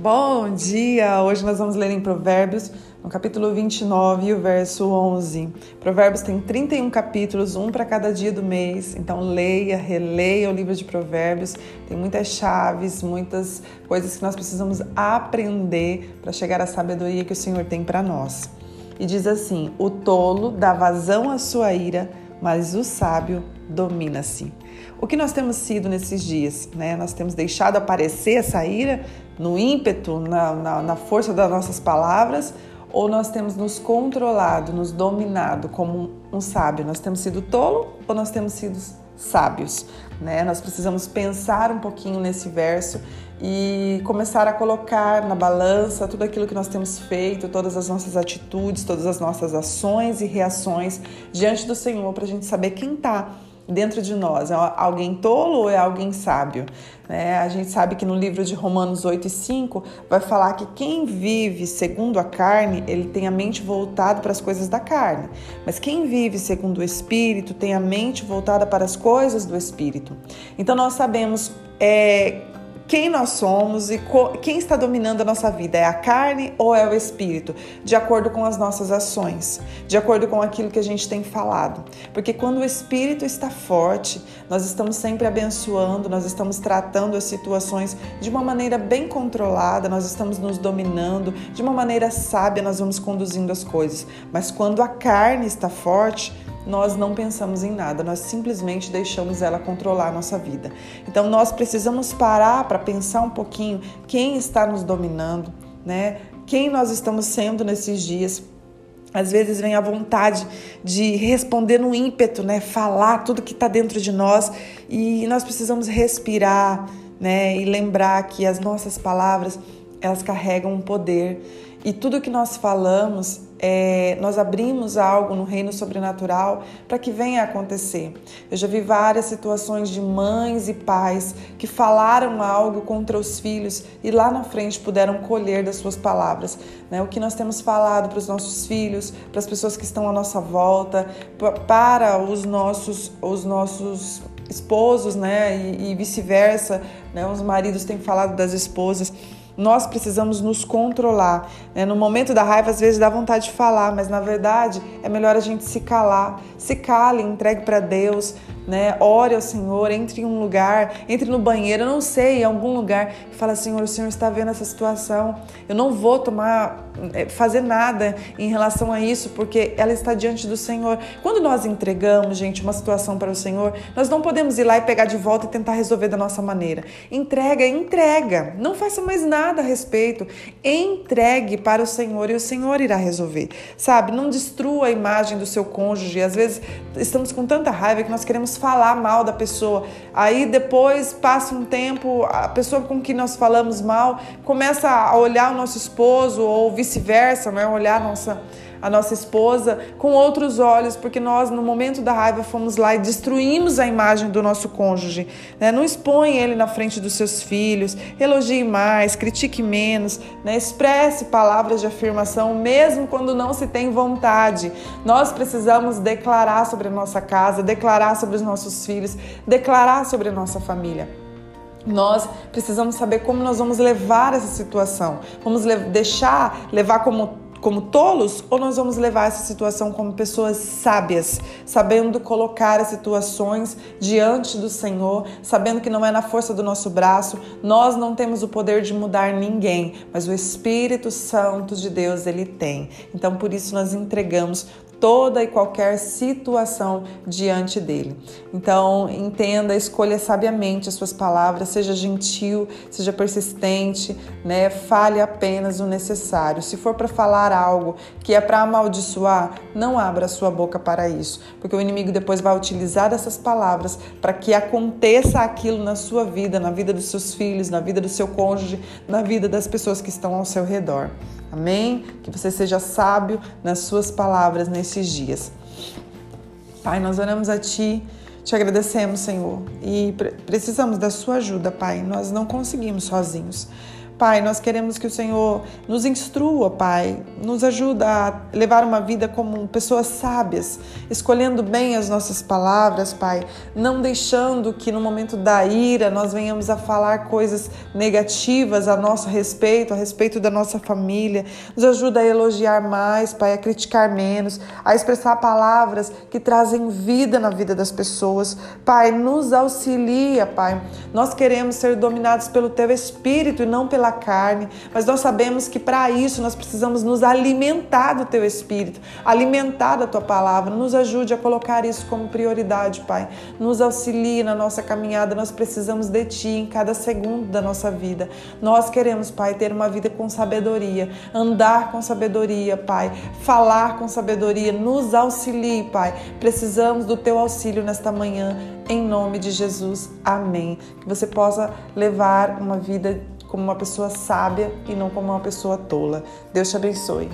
Bom dia! Hoje nós vamos ler em Provérbios, no capítulo 29, o verso 11. Provérbios tem 31 capítulos, um para cada dia do mês, então leia, releia o livro de Provérbios. Tem muitas chaves, muitas coisas que nós precisamos aprender para chegar à sabedoria que o Senhor tem para nós. E diz assim: O tolo dá vazão à sua ira, mas o sábio domina-se. O que nós temos sido nesses dias? Né? Nós temos deixado aparecer essa ira no ímpeto, na, na, na força das nossas palavras, ou nós temos nos controlado, nos dominado como um, sábio? Nós temos sido tolo ou nós temos sido sábios? Né? Nós precisamos pensar um pouquinho nesse verso e começar a colocar na balança tudo aquilo que nós temos feito, todas as nossas atitudes, todas as nossas ações e reações diante do Senhor para a gente saber quem está dentro de nós? É alguém tolo ou é alguém sábio? É, a gente sabe que no livro de Romanos 8 e 5 vai falar que quem vive segundo a carne, ele tem a mente voltada para as coisas da carne. Mas quem vive segundo o Espírito tem a mente voltada para as coisas do Espírito. Então nós sabemos é, quem nós somos e quem está dominando a nossa vida, é a carne ou é o espírito, de acordo com as nossas ações, de acordo com aquilo que a gente tem falado. Porque quando o espírito está forte, nós estamos sempre abençoando, nós estamos tratando as situações de uma maneira bem controlada, nós estamos nos dominando, de uma maneira sábia, nós vamos conduzindo as coisas. Mas quando a carne está forte, nós não pensamos em nada, nós simplesmente deixamos ela controlar a nossa vida. Então nós precisamos parar para pensar um pouquinho quem está nos dominando, né? Quem nós estamos sendo nesses dias. Às vezes vem a vontade de responder no ímpeto, né? Falar tudo que está dentro de nós e nós precisamos respirar, né? E lembrar que as nossas palavras elas carregam um poder e tudo que nós falamos, é, nós abrimos algo no reino sobrenatural para que venha a acontecer. Eu já vi várias situações de mães e pais que falaram algo contra os filhos e lá na frente puderam colher das suas palavras. Né? O que nós temos falado para os nossos filhos, para as pessoas que estão à nossa volta, para os nossos, os nossos esposos, né? E, e vice-versa, né? Os maridos têm falado das esposas nós precisamos nos controlar. Né? No momento da raiva, às vezes dá vontade de falar, mas na verdade é melhor a gente se calar. Se cale, entregue para Deus, né? Ore ao Senhor, entre em um lugar, entre no banheiro, não sei, em algum lugar, e fala, Senhor, o Senhor está vendo essa situação. Eu não vou tomar, eh, fazer nada em relação a isso, porque ela está diante do Senhor. Quando nós entregamos, gente, uma situação para o Senhor, nós não podemos ir lá e pegar de volta e tentar resolver da nossa maneira. Entrega, entrega. Não faça mais nada a respeito. Entregue para o Senhor e o Senhor irá resolver. Sabe? Não destrua a imagem do seu cônjuge. Às vezes estamos com tanta raiva que nós queremos falar mal da pessoa. Aí depois passa um tempo, a pessoa com que nós falamos mal começa a olhar o nosso esposo ou vice-versa, né? olhar a nossa a nossa esposa com outros olhos, porque nós, no momento da raiva, fomos lá e destruímos a imagem do nosso cônjuge. Né? Não expõe ele na frente dos seus filhos, elogie mais, critique menos, né? expresse palavras de afirmação, mesmo quando não se tem vontade. Nós precisamos declarar sobre a nossa casa, declarar sobre os nossos filhos, declarar sobre a nossa família nós precisamos saber como nós vamos levar essa situação. Vamos deixar levar como como tolos ou nós vamos levar essa situação como pessoas sábias, sabendo colocar as situações diante do Senhor, sabendo que não é na força do nosso braço, nós não temos o poder de mudar ninguém, mas o Espírito Santo de Deus ele tem. Então por isso nós entregamos toda e qualquer situação diante dele. Então, entenda, escolha sabiamente as suas palavras, seja gentil, seja persistente, né? Fale apenas o necessário. Se for para falar algo que é para amaldiçoar, não abra a sua boca para isso, porque o inimigo depois vai utilizar essas palavras para que aconteça aquilo na sua vida, na vida dos seus filhos, na vida do seu cônjuge, na vida das pessoas que estão ao seu redor. Amém? Que você seja sábio nas suas palavras nesses dias. Pai, nós oramos a Ti, te agradecemos, Senhor, e precisamos da Sua ajuda, Pai. Nós não conseguimos sozinhos. Pai, nós queremos que o Senhor nos instrua, Pai, nos ajuda a levar uma vida como pessoas sábias, escolhendo bem as nossas palavras, Pai, não deixando que no momento da ira nós venhamos a falar coisas negativas a nosso respeito, a respeito da nossa família. Nos ajuda a elogiar mais, Pai, a criticar menos, a expressar palavras que trazem vida na vida das pessoas. Pai, nos auxilia, Pai. Nós queremos ser dominados pelo Teu Espírito e não pela carne, mas nós sabemos que para isso nós precisamos nos alimentar do Teu Espírito, alimentar da Tua palavra. Nos ajude a colocar isso como prioridade, Pai. Nos auxilie na nossa caminhada. Nós precisamos de Ti em cada segundo da nossa vida. Nós queremos, Pai, ter uma vida com sabedoria, andar com sabedoria, Pai, falar com sabedoria. Nos auxilie, Pai. Precisamos do Teu auxílio nesta manhã, em nome de Jesus. Amém. Que você possa levar uma vida como uma pessoa sábia e não como uma pessoa tola. Deus te abençoe.